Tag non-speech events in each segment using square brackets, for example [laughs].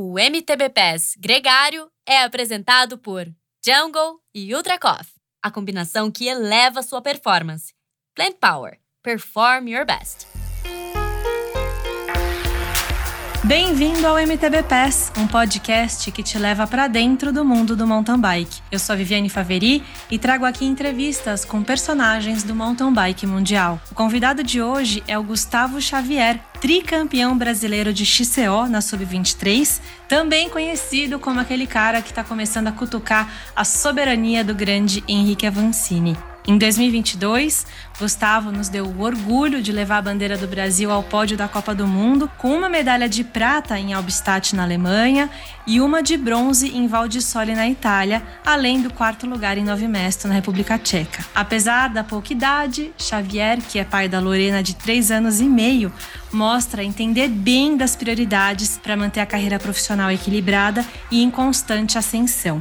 O MTB Pass Gregário é apresentado por Jungle e Ultra Coffee, a combinação que eleva sua performance. Plant Power. Perform your best. Bem-vindo ao MTB Pass, um podcast que te leva para dentro do mundo do mountain bike. Eu sou a Viviane Faveri e trago aqui entrevistas com personagens do mountain bike mundial. O convidado de hoje é o Gustavo Xavier, tricampeão brasileiro de XCO na Sub-23, também conhecido como aquele cara que está começando a cutucar a soberania do grande Henrique Avancini. Em 2022, Gustavo nos deu o orgulho de levar a bandeira do Brasil ao pódio da Copa do Mundo, com uma medalha de prata em Albstadt, na Alemanha, e uma de bronze em Val di Sole, na Itália, além do quarto lugar em Novi Mesto, na República Tcheca. Apesar da pouca idade, Xavier, que é pai da Lorena de 3 anos e meio, mostra entender bem das prioridades para manter a carreira profissional equilibrada e em constante ascensão.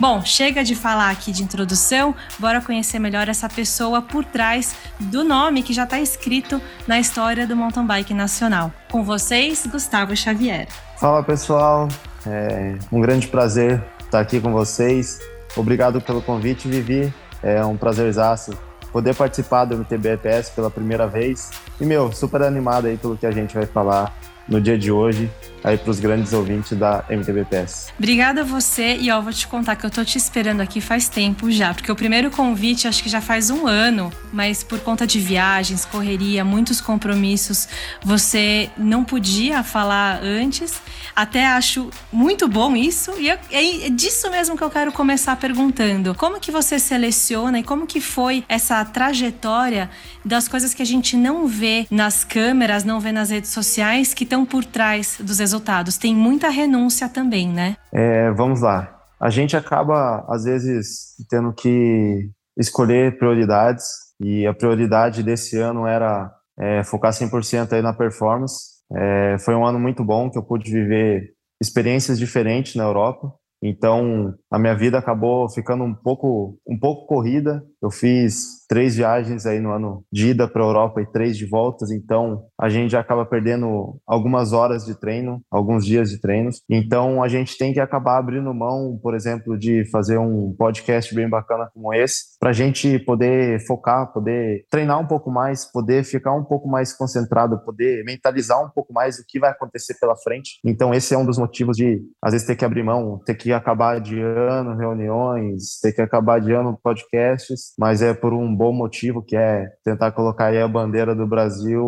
Bom, chega de falar aqui de introdução, bora conhecer melhor essa pessoa por trás do nome que já está escrito na história do mountain bike nacional. Com vocês, Gustavo Xavier. Fala pessoal, é um grande prazer estar aqui com vocês. Obrigado pelo convite, Vivi. É um prazerzaço poder participar do MTBFS pela primeira vez. E, meu, super animado aí pelo que a gente vai falar no dia de hoje aí para os grandes ouvintes da MTBPS. Obrigada a você e ó, vou te contar que eu tô te esperando aqui faz tempo já, porque o primeiro convite acho que já faz um ano, mas por conta de viagens, correria, muitos compromissos, você não podia falar antes. Até acho muito bom isso e é, é disso mesmo que eu quero começar perguntando. Como que você seleciona e como que foi essa trajetória das coisas que a gente não vê nas câmeras, não vê nas redes sociais, que estão por trás dos resultados. Tem muita renúncia também, né? É, vamos lá. A gente acaba, às vezes, tendo que escolher prioridades, e a prioridade desse ano era é, focar 100% aí na performance. É, foi um ano muito bom que eu pude viver experiências diferentes na Europa. Então, a minha vida acabou ficando um pouco, um pouco corrida. Eu fiz três viagens aí no ano de ida para a Europa e três de voltas, então a gente acaba perdendo algumas horas de treino, alguns dias de treinos. Então, a gente tem que acabar abrindo mão, por exemplo, de fazer um podcast bem bacana como esse, para a gente poder focar, poder treinar um pouco mais, poder ficar um pouco mais concentrado, poder mentalizar um pouco mais o que vai acontecer pela frente. Então, esse é um dos motivos de, às vezes, ter que abrir mão, ter que acabar adiando reuniões, ter que acabar adiando podcasts, mas é por um bom motivo, que é tentar colocar aí a bandeira do Brasil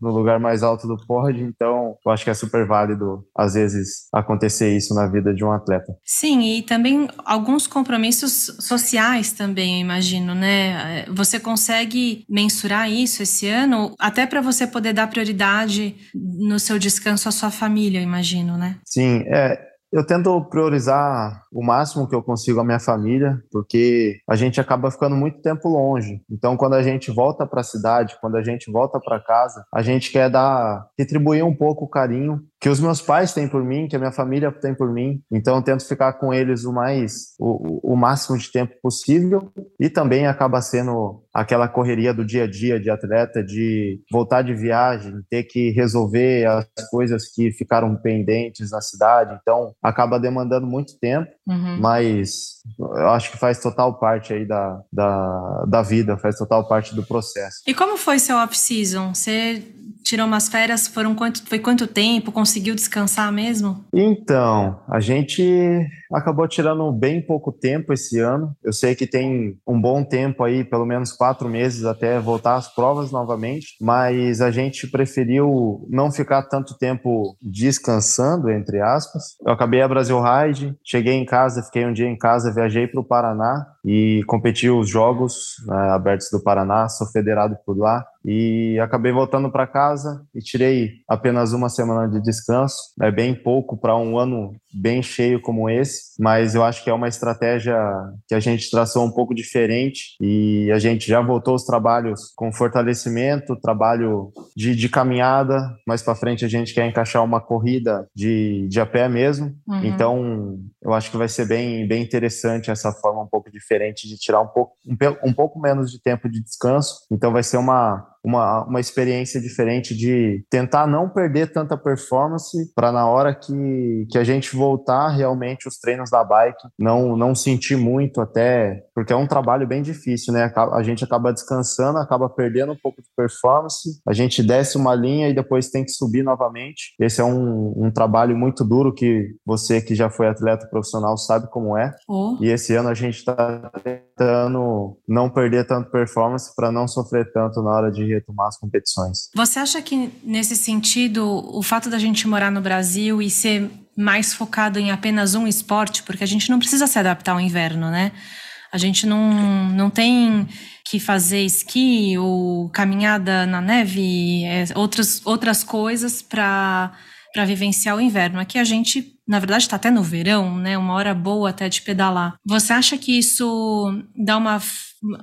no lugar mais alto do pódio. Então, eu acho que é super válido, às vezes, acontecer isso na vida de um atleta. Sim, e também alguns compromissos sociais também, eu imagino, né? Você consegue mensurar isso esse ano, até para você poder dar prioridade no seu descanso à sua família, eu imagino, né? Sim, é, eu tento priorizar o máximo que eu consigo a minha família, porque a gente acaba ficando muito tempo longe. Então, quando a gente volta para a cidade, quando a gente volta para casa, a gente quer dar retribuir um pouco o carinho que os meus pais têm por mim, que a minha família tem por mim. Então, eu tento ficar com eles o mais o, o máximo de tempo possível e também acaba sendo aquela correria do dia a dia de atleta, de voltar de viagem, ter que resolver as coisas que ficaram pendentes na cidade. Então, acaba demandando muito tempo, uhum. mas eu acho que faz total parte aí da, da, da vida, faz total parte do processo. E como foi seu off-season? Você tirou umas férias, foram quanto, foi quanto tempo? Conseguiu descansar mesmo? Então, a gente acabou tirando bem pouco tempo esse ano. Eu sei que tem um bom tempo aí, pelo menos quatro meses até voltar às provas novamente, mas a gente preferiu não ficar tanto tempo descansando, entre aspas. Eu acabei a Brasil Ride, cheguei em casa, fiquei um dia em casa, viajei para o Paraná e competi os Jogos né, Abertos do Paraná, sou federado por lá e acabei voltando para casa e tirei apenas uma semana de descanso. É bem pouco para um ano bem cheio como esse, mas eu acho que é uma estratégia que a gente traçou um pouco diferente e a gente já voltou os trabalhos com fortalecimento, trabalho de, de caminhada. Mais para frente a gente quer encaixar uma corrida de, de a pé mesmo. Uhum. Então eu acho que vai ser bem, bem interessante essa forma um pouco diferente de tirar um pouco, um, um pouco menos de tempo de descanso. Então vai ser uma uma, uma experiência diferente de tentar não perder tanta performance para na hora que, que a gente voltar realmente os treinos da bike, não, não sentir muito até, porque é um trabalho bem difícil, né? A gente acaba descansando, acaba perdendo um pouco de performance, a gente desce uma linha e depois tem que subir novamente. Esse é um, um trabalho muito duro que você que já foi atleta profissional sabe como é. Oh. E esse ano a gente está tentando não perder tanto performance para não sofrer tanto na hora de retomar as competições. Você acha que nesse sentido o fato da gente morar no Brasil e ser mais focado em apenas um esporte, porque a gente não precisa se adaptar ao inverno, né? A gente não, não tem que fazer esqui ou caminhada na neve, é, outras, outras coisas para vivenciar o inverno. Aqui a gente na verdade está até no verão, né? Uma hora boa até de pedalar. Você acha que isso dá uma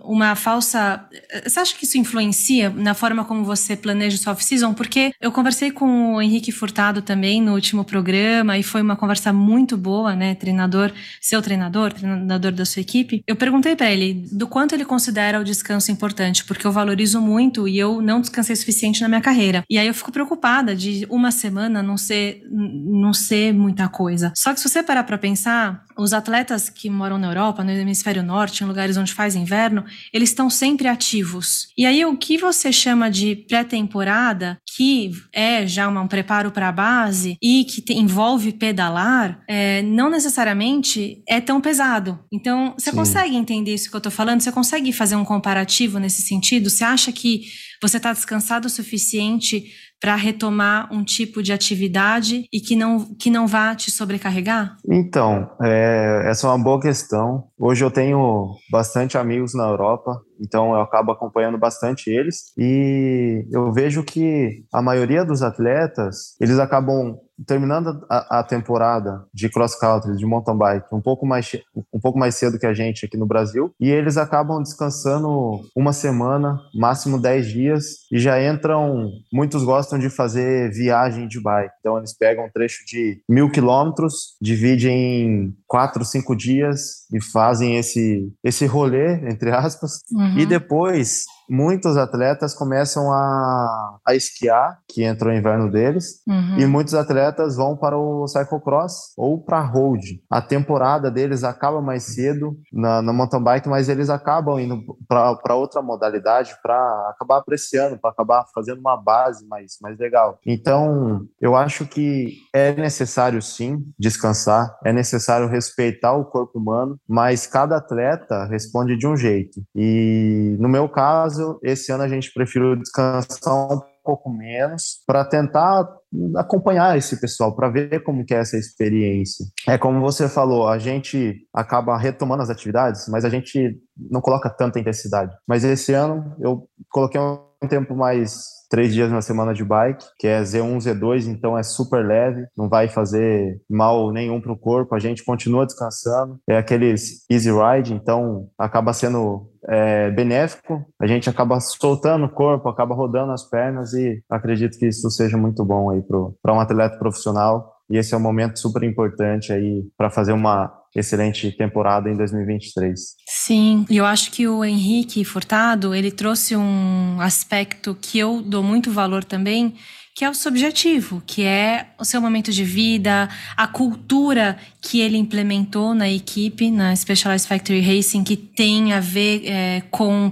uma falsa. Você acha que isso influencia na forma como você planeja o off-season? Porque eu conversei com o Henrique Furtado também no último programa e foi uma conversa muito boa, né? Treinador, seu treinador, treinador da sua equipe. Eu perguntei para ele do quanto ele considera o descanso importante, porque eu valorizo muito e eu não descansei suficiente na minha carreira. E aí eu fico preocupada de uma semana não ser, não ser muita coisa. Só que se você parar para pensar, os atletas que moram na Europa, no hemisfério norte, em lugares onde faz inverno, eles estão sempre ativos. E aí o que você chama de pré-temporada, que é já um preparo para a base e que te, envolve pedalar, é, não necessariamente é tão pesado. Então, você Sim. consegue entender isso que eu estou falando? Você consegue fazer um comparativo nesse sentido? Você acha que você está descansado o suficiente para retomar um tipo de atividade e que não, que não vá te sobrecarregar? Então, é, essa é uma boa questão. Hoje eu tenho bastante amigos na Europa, então eu acabo acompanhando bastante eles e eu vejo que a maioria dos atletas, eles acabam terminando a, a, temporada de cross country, de mountain bike, um pouco mais um pouco mais cedo que a gente aqui no Brasil, e eles acabam descansando uma semana, máximo 10 dias, e já entram. Muitos gostam de fazer viagem de bike, então eles pegam um trecho de mil quilômetros, dividem em quatro, cinco dias e fazem esse esse rolê entre aspas, uhum. e depois muitos atletas começam a, a esquiar, que entra o inverno deles, uhum. e muitos atletas vão para o cyclocross ou para road. A temporada deles acaba mais cedo na, na mountain bike, mas eles acabam indo para outra modalidade para acabar apreciando, para acabar fazendo uma base mais, mais legal. Então, eu acho que é necessário sim descansar, é necessário respeitar o corpo humano, mas cada atleta responde de um jeito. E no meu caso, caso, esse ano a gente preferiu descansar um pouco menos para tentar acompanhar esse pessoal para ver como que é essa experiência. É como você falou, a gente acaba retomando as atividades, mas a gente não coloca tanta intensidade. Mas esse ano eu coloquei um tempo mais três dias na semana de bike, que é Z1, Z2, então é super leve, não vai fazer mal nenhum para o corpo, a gente continua descansando, é aqueles easy ride, então acaba sendo é, benéfico, a gente acaba soltando o corpo, acaba rodando as pernas e acredito que isso seja muito bom aí para um atleta profissional. E esse é um momento super importante aí para fazer uma excelente temporada em 2023. Sim, e eu acho que o Henrique Furtado, ele trouxe um aspecto que eu dou muito valor também, que é o subjetivo, que é o seu momento de vida, a cultura que ele implementou na equipe, na Specialized Factory Racing, que tem a ver é, com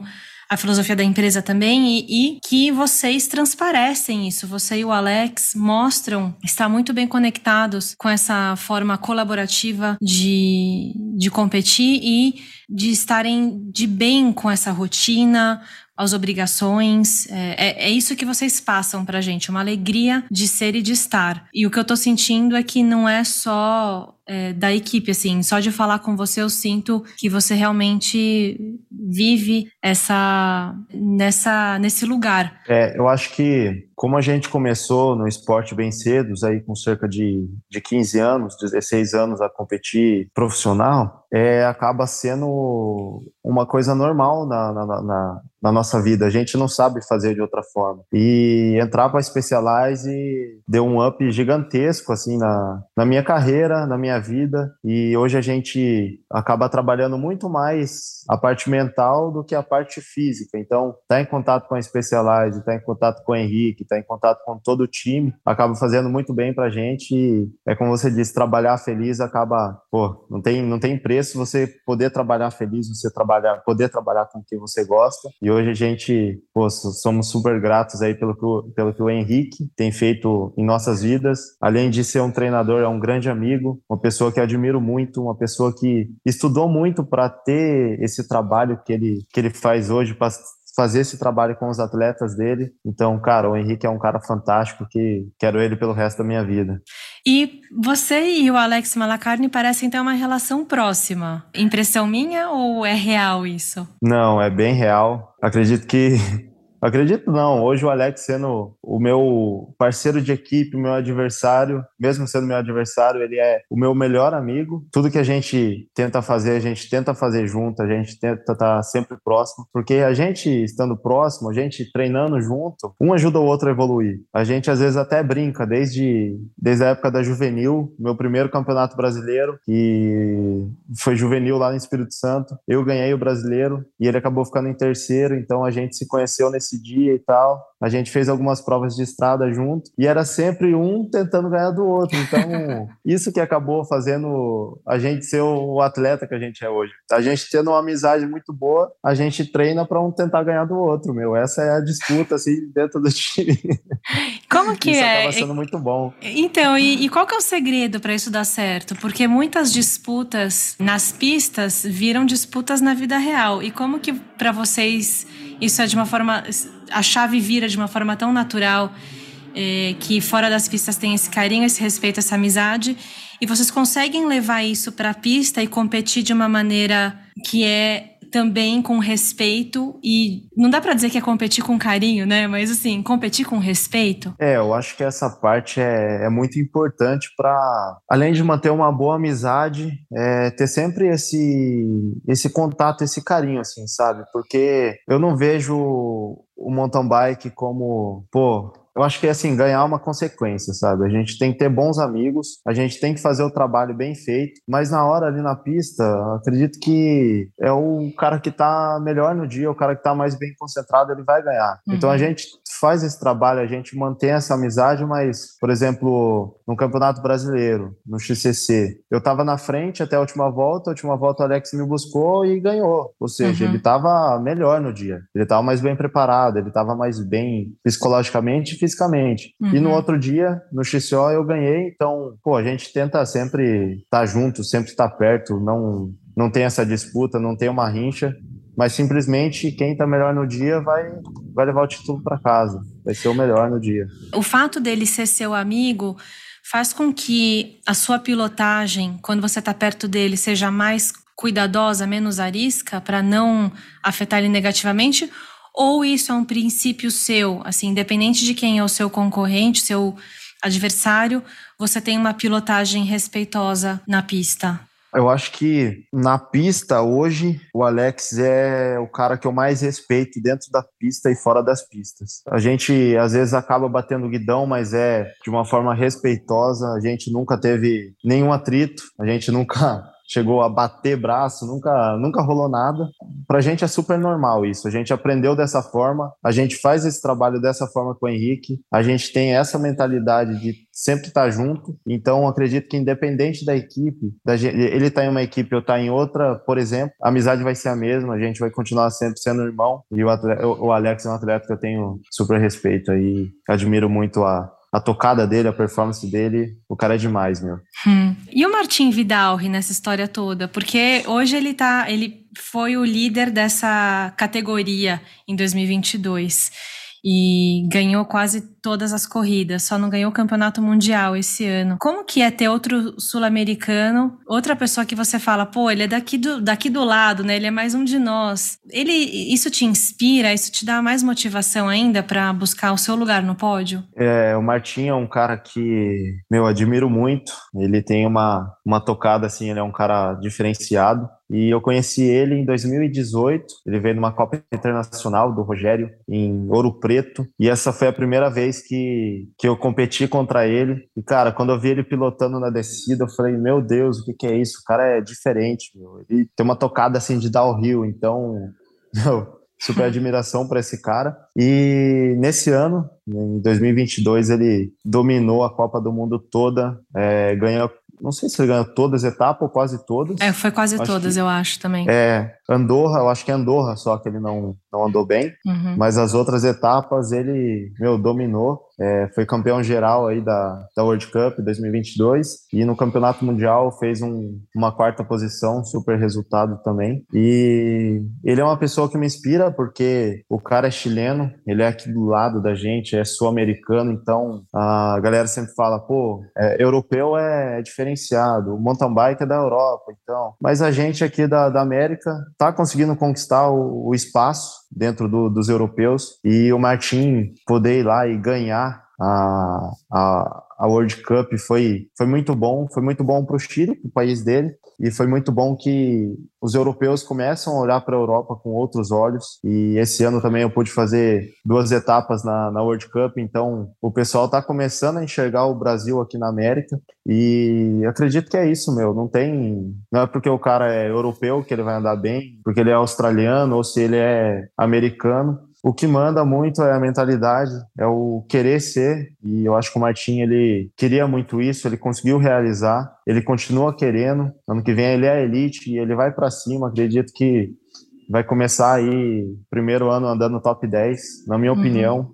a filosofia da empresa também e, e, que vocês transparecem isso. Você e o Alex mostram estar muito bem conectados com essa forma colaborativa de, de competir e de estarem de bem com essa rotina, as obrigações. É, é, é, isso que vocês passam pra gente, uma alegria de ser e de estar. E o que eu tô sentindo é que não é só é, da equipe, assim, só de falar com você eu sinto que você realmente vive essa nessa nesse lugar. É, eu acho que como a gente começou no esporte bem cedo, aí com cerca de, de 15 anos, 16 anos a competir profissional, é, acaba sendo uma coisa normal na, na, na, na, nossa vida. A gente não sabe fazer de outra forma. E entrar para a Specialize deu um up gigantesco assim na, na minha carreira, na minha vida. E hoje a gente acaba trabalhando muito mais a parte mental do que a parte física. Então, tá em contato com a Specialize, tá em contato com o Henrique, tá em contato com todo o time, acaba fazendo muito bem para a gente. E é como você disse, trabalhar feliz acaba, pô, não tem, não tem preço você poder trabalhar feliz, você trabalhar, poder trabalhar com o que você gosta. E hoje a gente, pô, somos super gratos aí pelo que, o, pelo que o Henrique tem feito em nossas vidas. Além de ser um treinador, é um grande amigo, uma pessoa que admiro muito, uma pessoa que estudou muito para ter esse trabalho que ele, que ele faz hoje, para fazer esse trabalho com os atletas dele. Então, cara, o Henrique é um cara fantástico que quero ele pelo resto da minha vida. E você e o Alex Malacarne parecem ter uma relação próxima. Impressão minha ou é real isso? Não, é bem real. Acredito que Acredito não. Hoje o Alex sendo o meu parceiro de equipe, meu adversário, mesmo sendo meu adversário, ele é o meu melhor amigo. Tudo que a gente tenta fazer, a gente tenta fazer junto, a gente tenta estar tá sempre próximo, porque a gente estando próximo, a gente treinando junto, um ajuda o outro a evoluir. A gente às vezes até brinca desde desde a época da juvenil, meu primeiro campeonato brasileiro, que foi juvenil lá no Espírito Santo. Eu ganhei o brasileiro e ele acabou ficando em terceiro, então a gente se conheceu nesse esse dia e tal. A gente fez algumas provas de estrada junto e era sempre um tentando ganhar do outro. Então, [laughs] isso que acabou fazendo a gente ser o atleta que a gente é hoje. A gente tendo uma amizade muito boa, a gente treina para um tentar ganhar do outro, meu. Essa é a disputa assim dentro do time. [laughs] Como que isso é? Acaba sendo muito bom. Então, e, e qual que é o segredo para isso dar certo? Porque muitas disputas nas pistas viram disputas na vida real. E como que para vocês isso é de uma forma. A chave vira de uma forma tão natural é, que fora das pistas tem esse carinho, esse respeito, essa amizade. E vocês conseguem levar isso para a pista e competir de uma maneira que é também com respeito e não dá para dizer que é competir com carinho, né? Mas assim, competir com respeito. É, eu acho que essa parte é, é muito importante para, além de manter uma boa amizade, é, ter sempre esse esse contato, esse carinho, assim, sabe? Porque eu não vejo o mountain bike como, pô, eu acho que assim, ganhar uma consequência, sabe? A gente tem que ter bons amigos, a gente tem que fazer o trabalho bem feito, mas na hora ali na pista, acredito que é o cara que tá melhor no dia, o cara que tá mais bem concentrado, ele vai ganhar. Uhum. Então a gente faz esse trabalho, a gente mantém essa amizade, mas, por exemplo, no Campeonato Brasileiro, no XCC, eu tava na frente até a última volta, a última volta o Alex me buscou e ganhou. Ou seja, uhum. ele tava melhor no dia, ele tava mais bem preparado, ele tava mais bem psicologicamente fisicamente. Uhum. E no uhum. outro dia, no XCO, eu ganhei. Então, pô, a gente tenta sempre estar tá junto, sempre estar tá perto, não, não tem essa disputa, não tem uma rincha, mas simplesmente quem está melhor no dia vai, vai levar o título para casa, vai ser o melhor no dia. O fato dele ser seu amigo faz com que a sua pilotagem, quando você está perto dele, seja mais cuidadosa, menos arisca, para não afetar ele negativamente? Ou isso é um princípio seu, assim, independente de quem é o seu concorrente, seu adversário, você tem uma pilotagem respeitosa na pista? Eu acho que na pista hoje o Alex é o cara que eu mais respeito dentro da pista e fora das pistas. A gente às vezes acaba batendo guidão, mas é de uma forma respeitosa. A gente nunca teve nenhum atrito, a gente nunca chegou a bater braço, nunca, nunca rolou nada. Pra gente é super normal isso. A gente aprendeu dessa forma, a gente faz esse trabalho dessa forma com o Henrique, a gente tem essa mentalidade de sempre estar junto. Então, acredito que independente da equipe, da gente, ele tá em uma equipe, eu tá em outra, por exemplo, a amizade vai ser a mesma, a gente vai continuar sempre sendo irmão. E o, atleta, o Alex é um atleta que eu tenho super respeito aí, admiro muito a a tocada dele, a performance dele, o cara é demais, meu. Hum. E o Martin Vidal nessa história toda? Porque hoje ele tá, ele foi o líder dessa categoria em 2022. E ganhou quase todas as corridas, só não ganhou o campeonato mundial esse ano. Como que é ter outro sul-americano, outra pessoa que você fala, pô, ele é daqui do, daqui do lado, né? Ele é mais um de nós. Ele, isso te inspira, isso te dá mais motivação ainda para buscar o seu lugar no pódio? É, o Martim é um cara que, meu, admiro muito. Ele tem uma, uma tocada assim, ele é um cara diferenciado. E eu conheci ele em 2018. Ele veio numa Copa Internacional do Rogério em Ouro Preto. E essa foi a primeira vez que, que eu competi contra ele. E, cara, quando eu vi ele pilotando na descida, eu falei: Meu Deus, o que, que é isso? O cara é diferente, meu. Ele tem uma tocada assim de downhill. Então, [laughs] meu, super admiração para esse cara. E nesse ano, em 2022, ele dominou a Copa do Mundo toda, é, ganhou não sei se ele ganhou todas as etapas ou quase todas. É, foi quase acho todas, que, eu acho também. É, Andorra, eu acho que é Andorra só que ele não, não andou bem, uhum. mas as outras etapas ele, meu, dominou. É, foi campeão geral aí da, da World Cup 2022 e no Campeonato Mundial fez um, uma quarta posição, super resultado também. E ele é uma pessoa que me inspira porque o cara é chileno, ele é aqui do lado da gente, é sul-americano, então a galera sempre fala, pô, é, europeu é diferenciado, o mountain bike é da Europa, então. Mas a gente aqui da, da América tá conseguindo conquistar o, o espaço dentro do, dos europeus. E o Martin poder ir lá e ganhar a, a, a World Cup foi, foi muito bom, foi muito bom para o Chile, o país dele, e foi muito bom que os europeus começam a olhar para a Europa com outros olhos. E esse ano também eu pude fazer duas etapas na, na World Cup, então o pessoal está começando a enxergar o Brasil aqui na América. E acredito que é isso, meu. Não tem. Não é porque o cara é europeu que ele vai andar bem, porque ele é australiano ou se ele é americano o que manda muito é a mentalidade, é o querer ser, e eu acho que o Martin ele queria muito isso, ele conseguiu realizar, ele continua querendo. Ano que vem ele é elite e ele vai para cima. Acredito que vai começar aí primeiro ano andando no top 10, na minha uhum. opinião.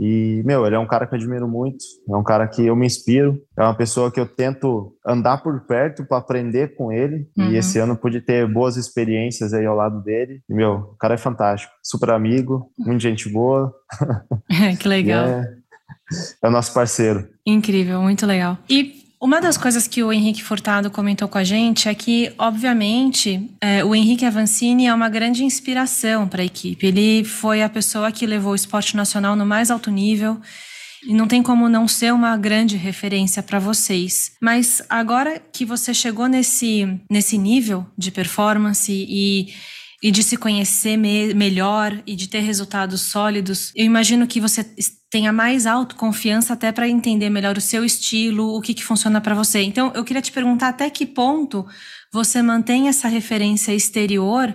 E, meu, ele é um cara que eu admiro muito, é um cara que eu me inspiro, é uma pessoa que eu tento andar por perto para aprender com ele. Uhum. E esse ano pude ter boas experiências aí ao lado dele. E, meu, o cara é fantástico, super amigo, muita gente boa. [laughs] que legal. [laughs] É, é o nosso parceiro. Incrível, muito legal. E uma das coisas que o Henrique Furtado comentou com a gente é que, obviamente, é, o Henrique Avancini é uma grande inspiração para a equipe. Ele foi a pessoa que levou o esporte nacional no mais alto nível e não tem como não ser uma grande referência para vocês. Mas agora que você chegou nesse, nesse nível de performance e e de se conhecer me melhor e de ter resultados sólidos, eu imagino que você tenha mais autoconfiança até para entender melhor o seu estilo, o que, que funciona para você. Então, eu queria te perguntar até que ponto você mantém essa referência exterior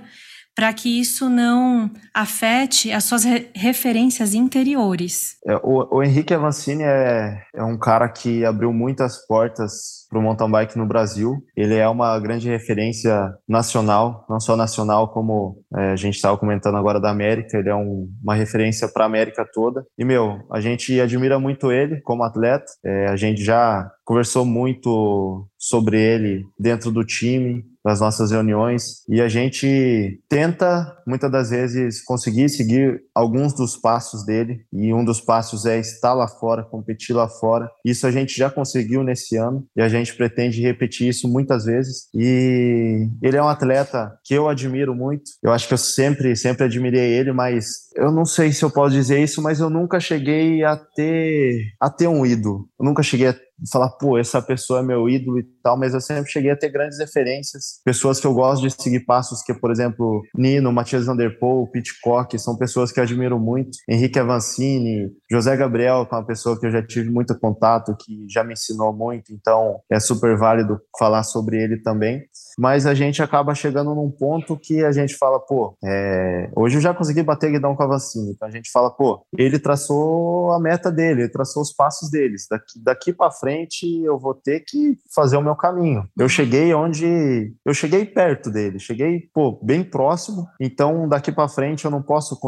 para que isso não afete as suas re referências interiores. É, o, o, Henrique Avancini é, é um cara que abriu muitas portas para o mountain bike no Brasil. Ele é uma grande referência nacional, não só nacional, como é, a gente estava comentando agora da América. Ele é um, uma referência para a América toda. E, meu, a gente admira muito ele como atleta. É, a gente já conversou muito sobre ele dentro do time, nas nossas reuniões e a gente tenta muitas das vezes conseguir seguir alguns dos passos dele e um dos passos é estar lá fora, competir lá fora. Isso a gente já conseguiu nesse ano e a gente pretende repetir isso muitas vezes. E ele é um atleta que eu admiro muito. Eu acho que eu sempre sempre admirei ele, mas eu não sei se eu posso dizer isso, mas eu nunca cheguei a ter a ter um ídolo. Eu nunca cheguei a falar, pô, essa pessoa é meu ídolo e tal, mas eu sempre cheguei a ter grandes referências, pessoas que eu gosto de seguir passos, que, por exemplo, Nino, Matias Vanderpool, Pitcock, são pessoas que eu admiro muito, Henrique Avancini, José Gabriel, que é uma pessoa que eu já tive muito contato, que já me ensinou muito, então é super válido falar sobre ele também mas a gente acaba chegando num ponto que a gente fala, pô, é... hoje eu já consegui bater guidão com a vacina, então a gente fala, pô, ele traçou a meta dele, ele traçou os passos deles, daqui, daqui para frente eu vou ter que fazer o meu caminho. Eu cheguei onde eu cheguei perto dele, cheguei pô, bem próximo. Então daqui para frente eu não posso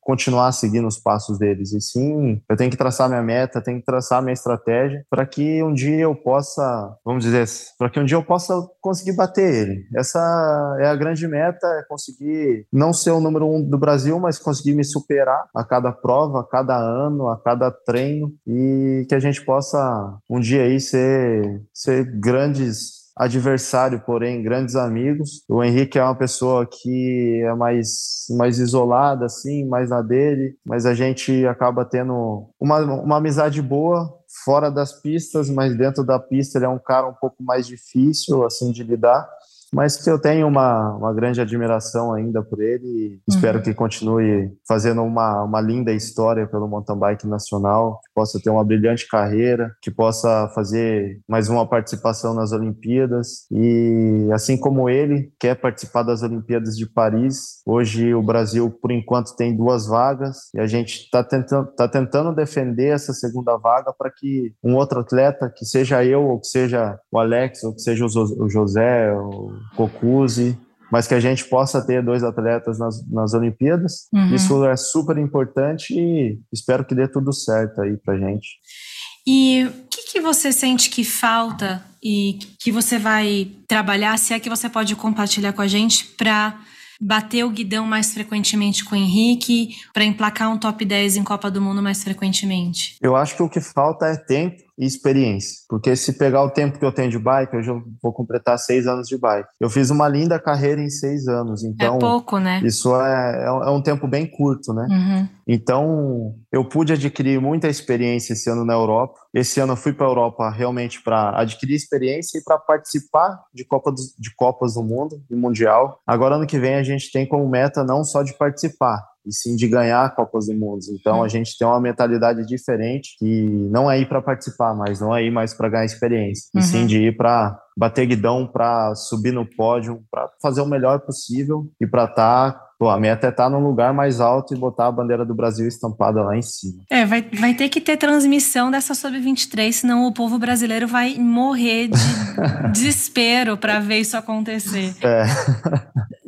continuar seguindo os passos deles. E sim, eu tenho que traçar minha meta, tenho que traçar minha estratégia para que um dia eu possa, vamos dizer, para que um dia eu possa conseguir bater ele. Essa é a grande meta, é conseguir não ser o número um do Brasil, mas conseguir me superar a cada prova, a cada ano, a cada treino e que a gente possa um dia aí ser, ser grandes adversário, porém grandes amigos. O Henrique é uma pessoa que é mais, mais isolada, assim, mais na dele, mas a gente acaba tendo uma, uma amizade boa fora das pistas, mas dentro da pista ele é um cara um pouco mais difícil, assim, de lidar mas que eu tenho uma, uma grande admiração ainda por ele e espero uhum. que continue fazendo uma, uma linda história pelo mountain bike nacional, que possa ter uma brilhante carreira, que possa fazer mais uma participação nas Olimpíadas e assim como ele quer participar das Olimpíadas de Paris, hoje o Brasil por enquanto tem duas vagas e a gente está tentando, tá tentando defender essa segunda vaga para que um outro atleta, que seja eu ou que seja o Alex ou que seja o José, o Cocuzzi, mas que a gente possa ter dois atletas nas, nas Olimpíadas. Uhum. Isso é super importante e espero que dê tudo certo aí pra gente. E o que, que você sente que falta e que você vai trabalhar, se é que você pode compartilhar com a gente, para bater o guidão mais frequentemente com o Henrique, para emplacar um top 10 em Copa do Mundo mais frequentemente? Eu acho que o que falta é tempo e experiência. Porque se pegar o tempo que eu tenho de bike, eu já vou completar seis anos de bike. Eu fiz uma linda carreira em seis anos, então... É pouco, né? Isso é, é, é um tempo bem curto, né? Uhum. Então, eu pude adquirir muita experiência esse ano na Europa. Esse ano eu fui para a Europa realmente para adquirir experiência e para participar de, Copa dos, de Copas do Mundo e Mundial. Agora, ano que vem, a gente tem como meta não só de participar, e sim de ganhar Copas do Mundo. Então a gente tem uma mentalidade diferente que não é ir para participar, mas não é ir mais para ganhar experiência, uhum. e sim uhum. de ir para bater guidão, para subir no pódio, para fazer o melhor possível e para estar tá Pô, a meta é estar num lugar mais alto e botar a bandeira do Brasil estampada lá em cima. É, vai, vai ter que ter transmissão dessa Sub-23, senão o povo brasileiro vai morrer de [laughs] desespero para ver isso acontecer. É.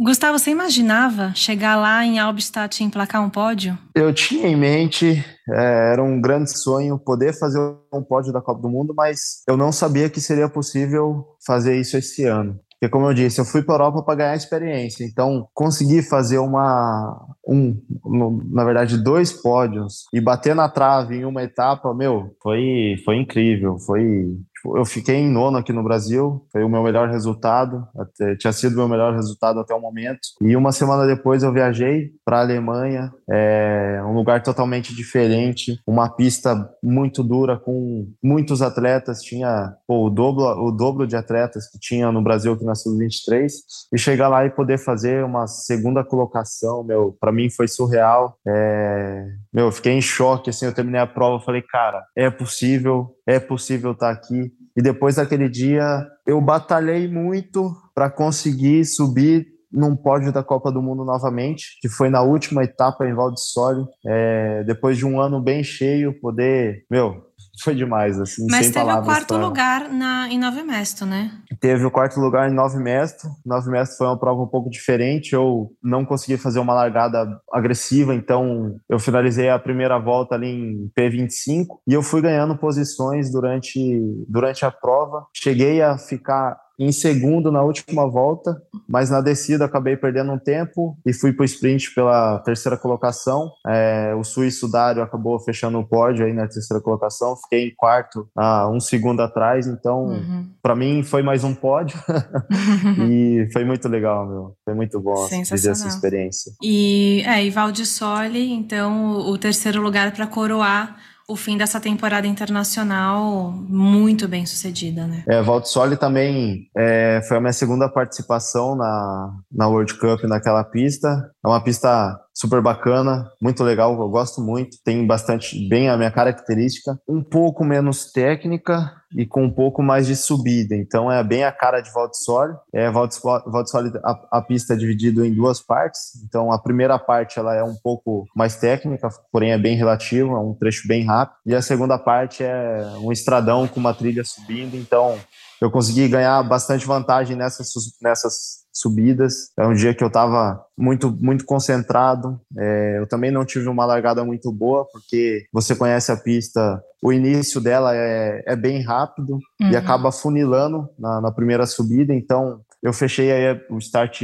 Gustavo, você imaginava chegar lá em Albstadt e emplacar um pódio? Eu tinha em mente, é, era um grande sonho poder fazer um pódio da Copa do Mundo, mas eu não sabia que seria possível fazer isso esse ano. Porque, como eu disse, eu fui para a Europa para ganhar experiência. Então, conseguir fazer uma, um, na verdade, dois pódios e bater na trave em uma etapa, meu, foi, foi incrível. Foi eu fiquei em nono aqui no Brasil, foi o meu melhor resultado, até, tinha sido o meu melhor resultado até o momento. E uma semana depois eu viajei para a Alemanha, é, um lugar totalmente diferente, uma pista muito dura com muitos atletas, tinha pô, o, dobro, o dobro de atletas que tinha no Brasil aqui na Sub-23, e chegar lá e poder fazer uma segunda colocação, meu, para mim foi surreal. É, meu, eu fiquei em choque, assim, eu terminei a prova, falei, cara, é possível, é possível estar tá aqui. E depois daquele dia, eu batalhei muito para conseguir subir num pódio da Copa do Mundo novamente, que foi na última etapa em Val é, depois de um ano bem cheio, poder, meu, foi demais, assim, Mas sem teve o quarto pra... lugar na, em Nove Mesto, né? Teve o quarto lugar em Nove Mesto. Nove Mesto foi uma prova um pouco diferente. Eu não consegui fazer uma largada agressiva, então eu finalizei a primeira volta ali em P25 e eu fui ganhando posições durante, durante a prova. Cheguei a ficar em segundo na última volta, mas na descida acabei perdendo um tempo e fui para o sprint pela terceira colocação. É, o suíço Dário acabou fechando o pódio aí na terceira colocação, fiquei em quarto, ah, um segundo atrás, então uhum. para mim foi mais um pódio [laughs] e foi muito legal, meu. Foi muito bom viver essa experiência. E, é, e então o terceiro lugar para coroar o fim dessa temporada internacional muito bem sucedida, né? É, Valtsoli também é, foi a minha segunda participação na, na World Cup naquela pista. É uma pista super bacana, muito legal, eu gosto muito, tem bastante, bem a minha característica, um pouco menos técnica, e com um pouco mais de subida. Então é bem a cara de Valdsole. É, Valdsole, a, a pista é dividida em duas partes. Então a primeira parte ela é um pouco mais técnica, porém é bem relativa, é um trecho bem rápido. E a segunda parte é um estradão com uma trilha subindo. Então eu consegui ganhar bastante vantagem nessas, nessas subidas. É um dia que eu estava muito, muito concentrado. É, eu também não tive uma largada muito boa, porque você conhece a pista, o início dela é, é bem rápido uhum. e acaba funilando na, na primeira subida. Então, eu fechei aí o start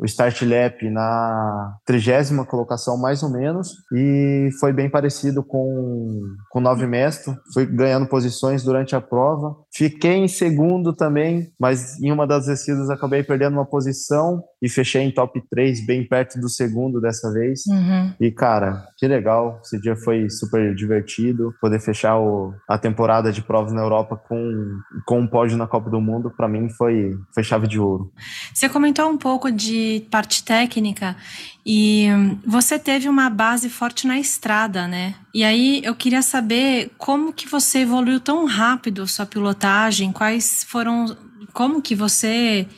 o start lap na trigésima colocação mais ou menos e foi bem parecido com com nove mesto fui ganhando posições durante a prova fiquei em segundo também mas em uma das descidas acabei perdendo uma posição e fechei em top 3, bem perto do segundo dessa vez. Uhum. E, cara, que legal. Esse dia foi super divertido. Poder fechar o, a temporada de provas na Europa com, com um pódio na Copa do Mundo, para mim, foi, foi chave de ouro. Você comentou um pouco de parte técnica e você teve uma base forte na estrada, né? E aí eu queria saber como que você evoluiu tão rápido sua pilotagem, quais foram. Como que você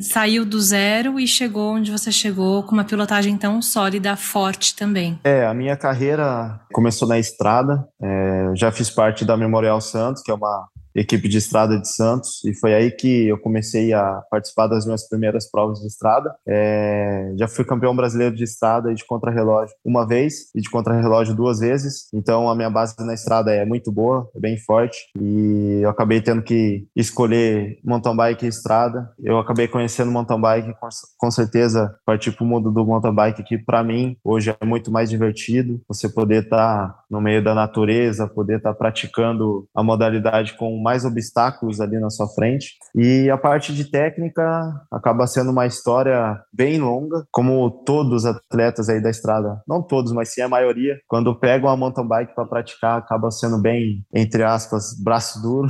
saiu do zero e chegou onde você chegou com uma pilotagem tão sólida, forte também? É, a minha carreira começou na estrada. É, já fiz parte da Memorial Santos, que é uma equipe de estrada de Santos e foi aí que eu comecei a participar das minhas primeiras provas de estrada. É, já fui campeão brasileiro de estrada e de contrarrelógio uma vez e de contrarrelógio duas vezes. Então a minha base na estrada é muito boa, é bem forte e eu acabei tendo que escolher mountain bike e estrada. Eu acabei conhecendo mountain bike com, com certeza partir para o mundo do mountain bike que para mim hoje é muito mais divertido. Você poder estar tá no meio da natureza, poder estar tá praticando a modalidade com mais obstáculos ali na sua frente. E a parte de técnica acaba sendo uma história bem longa, como todos os atletas aí da estrada, não todos, mas sim a maioria, quando pegam a mountain bike para praticar, acaba sendo bem, entre aspas, braço duro.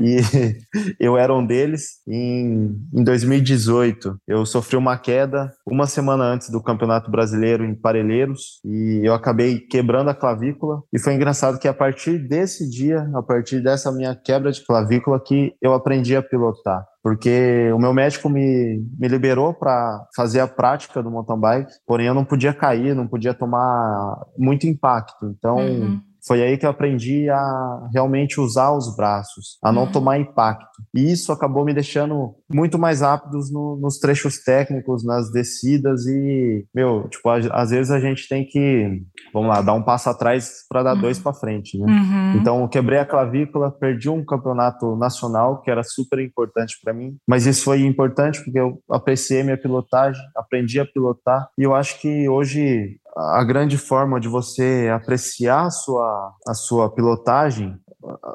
E [laughs] eu era um deles. Em, em 2018, eu sofri uma queda uma semana antes do Campeonato Brasileiro em Parelheiros e eu acabei quebrando a clavícula. E foi engraçado que a partir desse dia, a partir dessa minha quebra de clavícula, que eu aprendi a pilotar porque o meu médico me, me liberou para fazer a prática do mountain bike, porém eu não podia cair, não podia tomar muito impacto. Então, uhum. Foi aí que eu aprendi a realmente usar os braços, a não uhum. tomar impacto. E isso acabou me deixando muito mais rápidos no, nos trechos técnicos, nas descidas e, meu, tipo, às vezes a gente tem que, vamos lá, dar um passo atrás para dar uhum. dois para frente, né? Uhum. Então, quebrei a clavícula, perdi um campeonato nacional que era super importante para mim, mas isso foi importante porque eu apreciei minha pilotagem, aprendi a pilotar e eu acho que hoje a grande forma de você apreciar a sua, a sua pilotagem,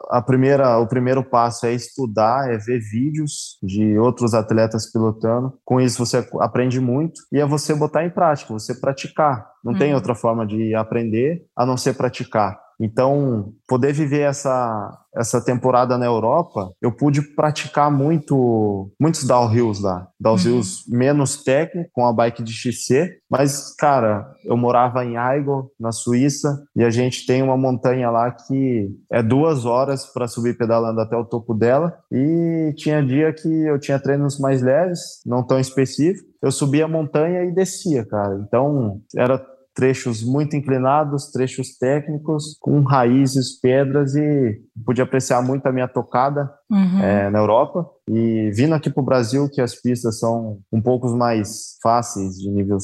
a primeira, o primeiro passo é estudar, é ver vídeos de outros atletas pilotando. Com isso você aprende muito e é você botar em prática, você praticar. Não uhum. tem outra forma de aprender a não ser praticar. Então, poder viver essa, essa temporada na Europa, eu pude praticar muito muitos downhills lá. Downhills uhum. menos técnico, com a bike de XC, mas, cara, eu morava em Aigo, na Suíça, e a gente tem uma montanha lá que é duas horas para subir pedalando até o topo dela, e tinha dia que eu tinha treinos mais leves, não tão específicos, eu subia a montanha e descia, cara. Então, era trechos muito inclinados, trechos técnicos, com raízes, pedras e pude apreciar muito a minha tocada uhum. é, na Europa. E vindo aqui para o Brasil, que as pistas são um pouco mais fáceis de nível,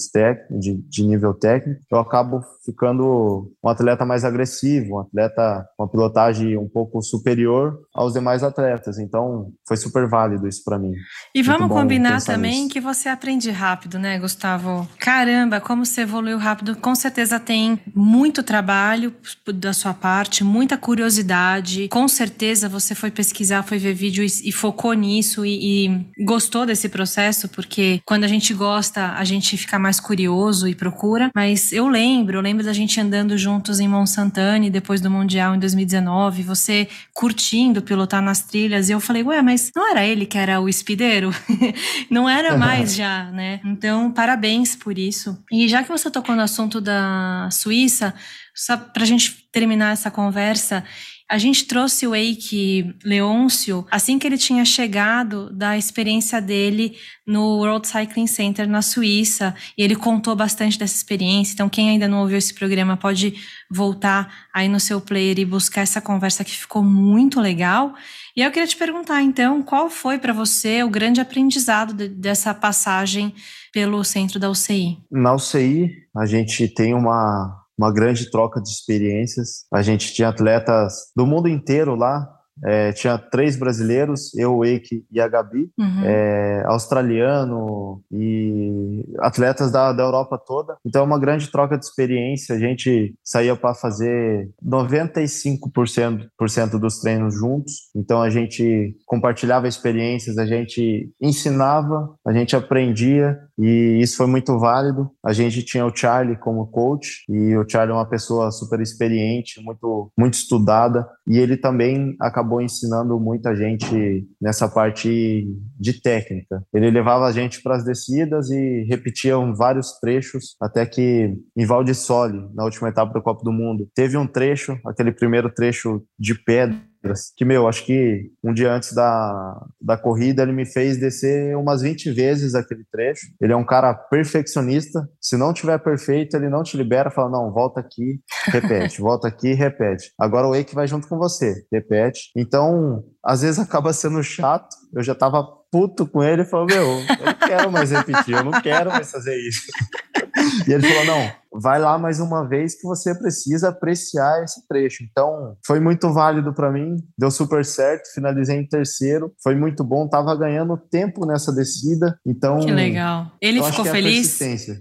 de, de nível técnico, eu acabo ficando um atleta mais agressivo, um atleta com uma pilotagem um pouco superior aos demais atletas. Então, foi super válido isso para mim. E vamos combinar também nisso. que você aprende rápido, né, Gustavo? Caramba, como você evoluiu rápido. Com certeza tem muito trabalho da sua parte, muita curiosidade dificuldade, com certeza você foi pesquisar, foi ver vídeo e, e focou nisso e, e gostou desse processo, porque quando a gente gosta, a gente fica mais curioso e procura. Mas eu lembro, eu lembro da gente andando juntos em Monsantane depois do Mundial em 2019, você curtindo pilotar nas trilhas, e eu falei, ué, mas não era ele que era o espideiro? [laughs] não era mais [laughs] já, né? Então, parabéns por isso. E já que você tocou no assunto da Suíça, só para a gente terminar essa conversa, a gente trouxe o Eike Leôncio assim que ele tinha chegado da experiência dele no World Cycling Center na Suíça, e ele contou bastante dessa experiência. Então, quem ainda não ouviu esse programa pode voltar aí no seu player e buscar essa conversa que ficou muito legal. E eu queria te perguntar, então, qual foi para você o grande aprendizado de, dessa passagem pelo centro da UCI? Na UCI, a gente tem uma uma grande troca de experiências. A gente tinha atletas do mundo inteiro lá, é, tinha três brasileiros, eu, o Eike e a Gabi, uhum. é, australiano e atletas da, da Europa toda. Então, é uma grande troca de experiência. A gente saía para fazer 95% por cento dos treinos juntos. Então, a gente compartilhava experiências, a gente ensinava, a gente aprendia e isso foi muito válido. A gente tinha o Charlie como coach e o Charlie é uma pessoa super experiente, muito, muito estudada e ele também acabou acabou ensinando muita gente nessa parte de técnica. Ele levava a gente para as descidas e repetiam vários trechos até que em Valdissole, na última etapa do Copa do Mundo, teve um trecho, aquele primeiro trecho de pedra que, meu, acho que um dia antes da, da corrida ele me fez descer umas 20 vezes aquele trecho. Ele é um cara perfeccionista. Se não tiver perfeito, ele não te libera, fala: não, volta aqui, repete, [laughs] volta aqui, repete. Agora o Wake vai junto com você, repete. Então, às vezes acaba sendo chato. Eu já tava puto com ele e falou: meu, eu não quero mais repetir, eu não quero mais fazer isso. [laughs] [laughs] e ele falou: não, vai lá mais uma vez que você precisa apreciar esse trecho. Então, foi muito válido para mim, deu super certo, finalizei em terceiro, foi muito bom, tava ganhando tempo nessa descida. Então, que legal. Ele ficou é feliz?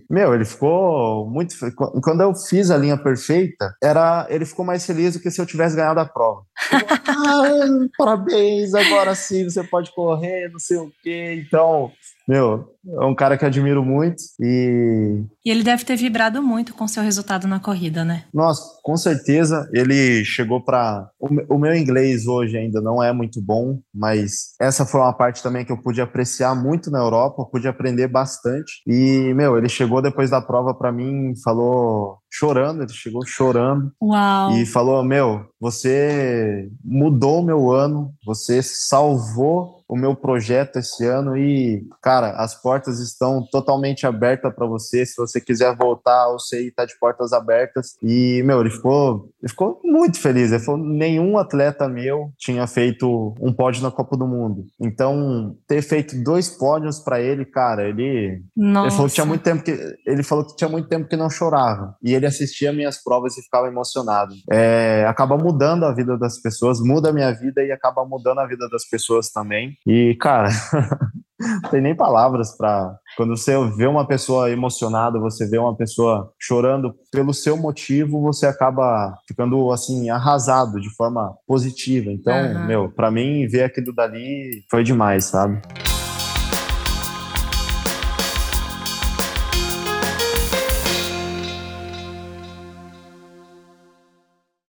Meu, ele ficou muito quando eu fiz a linha perfeita, era ele ficou mais feliz do que se eu tivesse ganhado a prova. ah, parabéns, agora sim você pode correr, não sei o quê. Então, meu, é um cara que admiro muito e. E ele deve ter vibrado muito com seu resultado na corrida, né? Nossa, com certeza. Ele chegou para. O meu inglês hoje ainda não é muito bom, mas essa foi uma parte também que eu pude apreciar muito na Europa, pude aprender bastante. E, meu, ele chegou depois da prova para mim, falou chorando, ele chegou chorando. Uau. E falou: Meu, você mudou o meu ano, você salvou o meu projeto esse ano e, cara, as portas estão totalmente abertas para você. Se você quiser voltar, o CI está de portas abertas. E, meu, ele ficou, ele ficou muito feliz. Ele falou: nenhum atleta meu tinha feito um pódio na Copa do Mundo. Então, ter feito dois pódios para ele, cara, ele, ele falou que tinha muito tempo que ele falou que tinha muito tempo que não chorava. E ele assistia minhas provas e ficava emocionado. É, acaba mudando a vida das pessoas, muda a minha vida e acaba mudando a vida das pessoas também. E, cara, [laughs] não tem nem palavras para. Quando você vê uma pessoa emocionada, você vê uma pessoa chorando pelo seu motivo, você acaba ficando, assim, arrasado de forma positiva. Então, uhum. meu, para mim, ver aquilo dali foi demais, sabe?